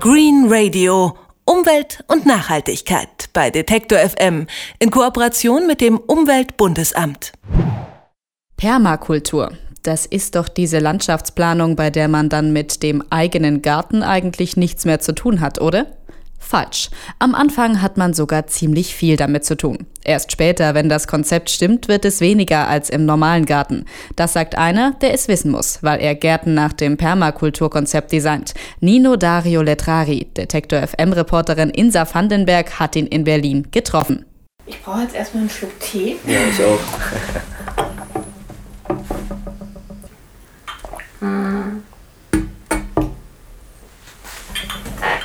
Green Radio. Umwelt und Nachhaltigkeit bei Detektor FM in Kooperation mit dem Umweltbundesamt. Permakultur. Das ist doch diese Landschaftsplanung, bei der man dann mit dem eigenen Garten eigentlich nichts mehr zu tun hat, oder? Falsch. Am Anfang hat man sogar ziemlich viel damit zu tun. Erst später, wenn das Konzept stimmt, wird es weniger als im normalen Garten. Das sagt einer, der es wissen muss, weil er Gärten nach dem Permakulturkonzept designt. Nino Dario Letrari, Detektor FM-Reporterin Insa Vandenberg, hat ihn in Berlin getroffen. Ich brauche jetzt erstmal einen Schluck Tee. Ja, ich auch.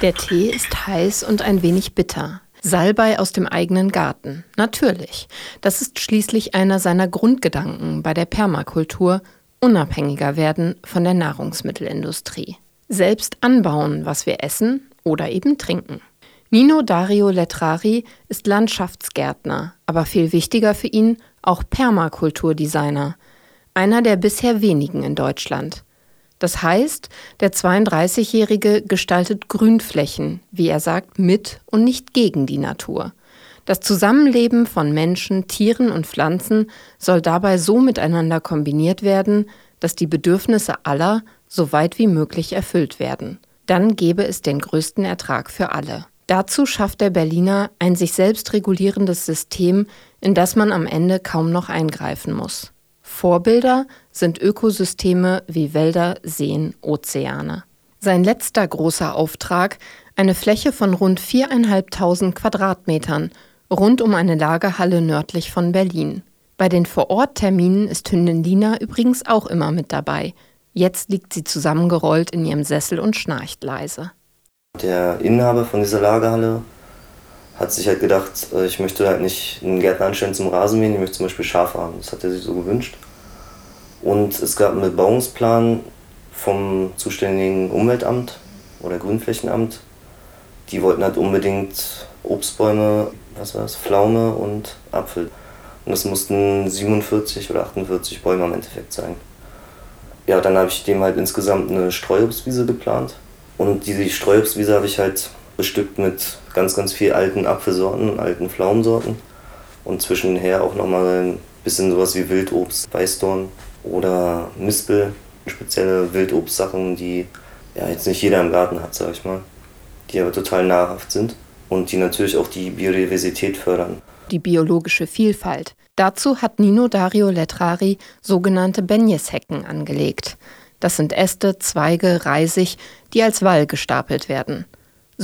Der Tee ist heiß und ein wenig bitter. Salbei aus dem eigenen Garten. Natürlich. Das ist schließlich einer seiner Grundgedanken bei der Permakultur, unabhängiger werden von der Nahrungsmittelindustrie. Selbst anbauen, was wir essen oder eben trinken. Nino Dario Letrari ist Landschaftsgärtner, aber viel wichtiger für ihn auch Permakulturdesigner. Einer der bisher wenigen in Deutschland. Das heißt, der 32-Jährige gestaltet Grünflächen, wie er sagt, mit und nicht gegen die Natur. Das Zusammenleben von Menschen, Tieren und Pflanzen soll dabei so miteinander kombiniert werden, dass die Bedürfnisse aller so weit wie möglich erfüllt werden. Dann gäbe es den größten Ertrag für alle. Dazu schafft der Berliner ein sich selbst regulierendes System, in das man am Ende kaum noch eingreifen muss. Vorbilder sind Ökosysteme wie Wälder, Seen, Ozeane. Sein letzter großer Auftrag, eine Fläche von rund 4.500 Quadratmetern, rund um eine Lagerhalle nördlich von Berlin. Bei den Vorortterminen ist Hündin Lina übrigens auch immer mit dabei. Jetzt liegt sie zusammengerollt in ihrem Sessel und schnarcht leise. Der Inhaber von dieser Lagerhalle hat sich halt gedacht, äh, ich möchte halt nicht einen Gärtner anstellen zum Rasenmähen, ich möchte zum Beispiel Schafe haben. Das hat er sich so gewünscht. Und es gab einen Bebauungsplan vom zuständigen Umweltamt oder Grünflächenamt. Die wollten halt unbedingt Obstbäume, was war das, Pflaume und Apfel. Und das mussten 47 oder 48 Bäume am Endeffekt sein. Ja, dann habe ich dem halt insgesamt eine Streuobstwiese geplant. Und diese Streuobstwiese habe ich halt bestückt mit ganz, ganz viel alten Apfelsorten und alten Pflaumensorten. Und zwischenher auch nochmal ein bisschen sowas wie Wildobst, Weißdorn, oder Mispel, spezielle Wildobstsachen, die ja jetzt nicht jeder im Garten hat, sag ich mal, die aber total nahrhaft sind und die natürlich auch die Biodiversität fördern. Die biologische Vielfalt. Dazu hat Nino Dario Letrari sogenannte Benjeshecken angelegt. Das sind Äste, Zweige, Reisig, die als Wall gestapelt werden.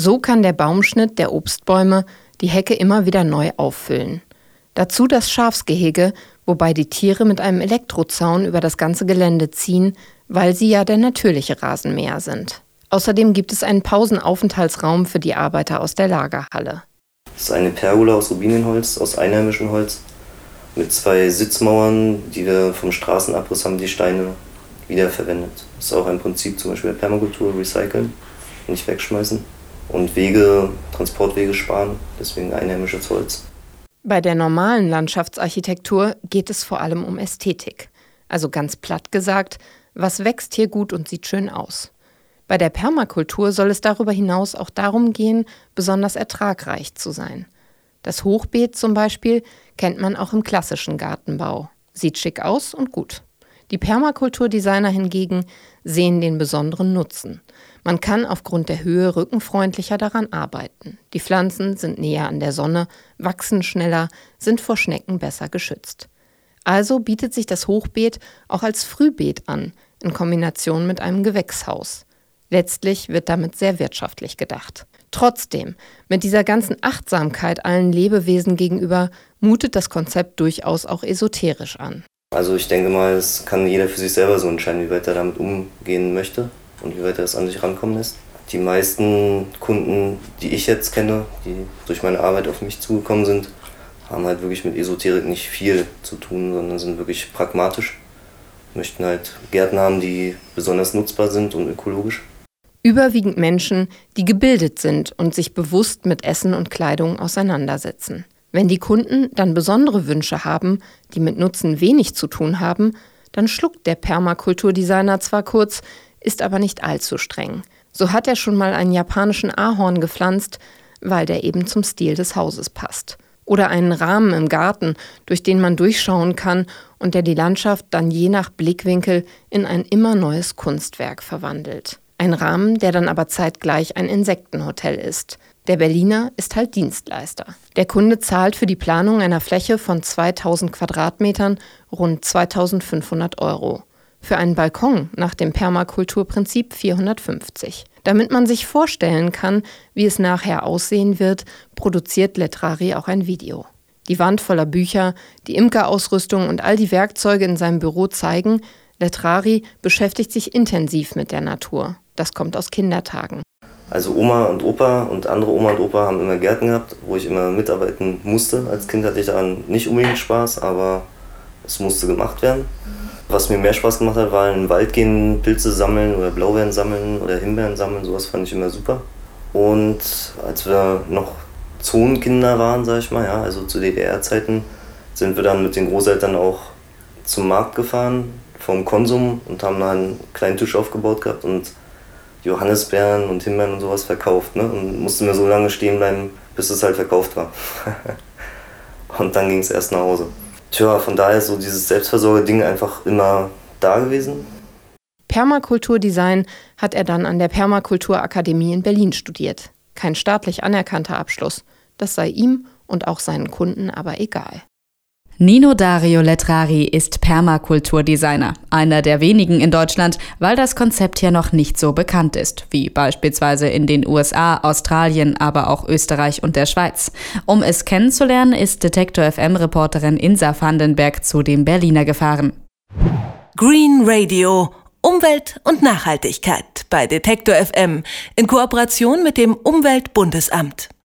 So kann der Baumschnitt der Obstbäume die Hecke immer wieder neu auffüllen. Dazu das Schafsgehege, wobei die Tiere mit einem Elektrozaun über das ganze Gelände ziehen, weil sie ja der natürliche Rasenmäher sind. Außerdem gibt es einen Pausenaufenthaltsraum für die Arbeiter aus der Lagerhalle. Das ist eine Pergola aus Rubinienholz, aus einheimischem Holz, mit zwei Sitzmauern, die wir vom Straßenabriss haben, die Steine wiederverwendet. Das ist auch ein Prinzip zum Beispiel der Permakultur, recyceln, nicht wegschmeißen. Und Wege, Transportwege sparen, deswegen einheimisches Holz. Bei der normalen Landschaftsarchitektur geht es vor allem um Ästhetik. Also ganz platt gesagt, was wächst hier gut und sieht schön aus. Bei der Permakultur soll es darüber hinaus auch darum gehen, besonders ertragreich zu sein. Das Hochbeet zum Beispiel kennt man auch im klassischen Gartenbau. Sieht schick aus und gut. Die Permakulturdesigner hingegen sehen den besonderen Nutzen. Man kann aufgrund der Höhe rückenfreundlicher daran arbeiten. Die Pflanzen sind näher an der Sonne, wachsen schneller, sind vor Schnecken besser geschützt. Also bietet sich das Hochbeet auch als Frühbeet an, in Kombination mit einem Gewächshaus. Letztlich wird damit sehr wirtschaftlich gedacht. Trotzdem, mit dieser ganzen Achtsamkeit allen Lebewesen gegenüber mutet das Konzept durchaus auch esoterisch an. Also ich denke mal, es kann jeder für sich selber so entscheiden, wie weit er damit umgehen möchte und wie weit er es an sich rankommen lässt. Die meisten Kunden, die ich jetzt kenne, die durch meine Arbeit auf mich zugekommen sind, haben halt wirklich mit Esoterik nicht viel zu tun, sondern sind wirklich pragmatisch. Möchten halt Gärten haben, die besonders nutzbar sind und ökologisch. Überwiegend Menschen, die gebildet sind und sich bewusst mit Essen und Kleidung auseinandersetzen. Wenn die Kunden dann besondere Wünsche haben, die mit Nutzen wenig zu tun haben, dann schluckt der Permakulturdesigner zwar kurz, ist aber nicht allzu streng. So hat er schon mal einen japanischen Ahorn gepflanzt, weil der eben zum Stil des Hauses passt. Oder einen Rahmen im Garten, durch den man durchschauen kann und der die Landschaft dann je nach Blickwinkel in ein immer neues Kunstwerk verwandelt. Ein Rahmen, der dann aber zeitgleich ein Insektenhotel ist. Der Berliner ist halt Dienstleister. Der Kunde zahlt für die Planung einer Fläche von 2000 Quadratmetern rund 2500 Euro. Für einen Balkon nach dem Permakulturprinzip 450. Damit man sich vorstellen kann, wie es nachher aussehen wird, produziert Letrari auch ein Video. Die Wand voller Bücher, die Imkerausrüstung und all die Werkzeuge in seinem Büro zeigen, Letrari beschäftigt sich intensiv mit der Natur. Das kommt aus Kindertagen. Also Oma und Opa und andere Oma und Opa haben immer Gärten gehabt, wo ich immer mitarbeiten musste. Als Kind hatte ich daran nicht unbedingt Spaß, aber es musste gemacht werden. Was mir mehr Spaß gemacht hat, war in den Wald gehen, Pilze sammeln oder Blaubeeren sammeln oder Himbeeren sammeln. Sowas fand ich immer super. Und als wir noch Zonenkinder waren, sag ich mal, ja, also zu DDR-Zeiten, sind wir dann mit den Großeltern auch zum Markt gefahren, vom Konsum und haben dann einen kleinen Tisch aufgebaut gehabt und Johannisbeeren und Himbeeren und sowas verkauft. Ne? Und mussten wir so lange stehen bleiben, bis es halt verkauft war. und dann ging es erst nach Hause. Tja, von daher ist so dieses Selbstversorger-Ding einfach immer da gewesen. Permakulturdesign hat er dann an der Permakulturakademie in Berlin studiert. Kein staatlich anerkannter Abschluss. Das sei ihm und auch seinen Kunden aber egal. Nino Dario Letrari ist Permakulturdesigner, einer der wenigen in Deutschland, weil das Konzept hier noch nicht so bekannt ist, wie beispielsweise in den USA, Australien, aber auch Österreich und der Schweiz. Um es kennenzulernen, ist Detektor FM Reporterin Insa Vandenberg zu dem Berliner gefahren. Green Radio Umwelt und Nachhaltigkeit bei Detektor FM in Kooperation mit dem Umweltbundesamt.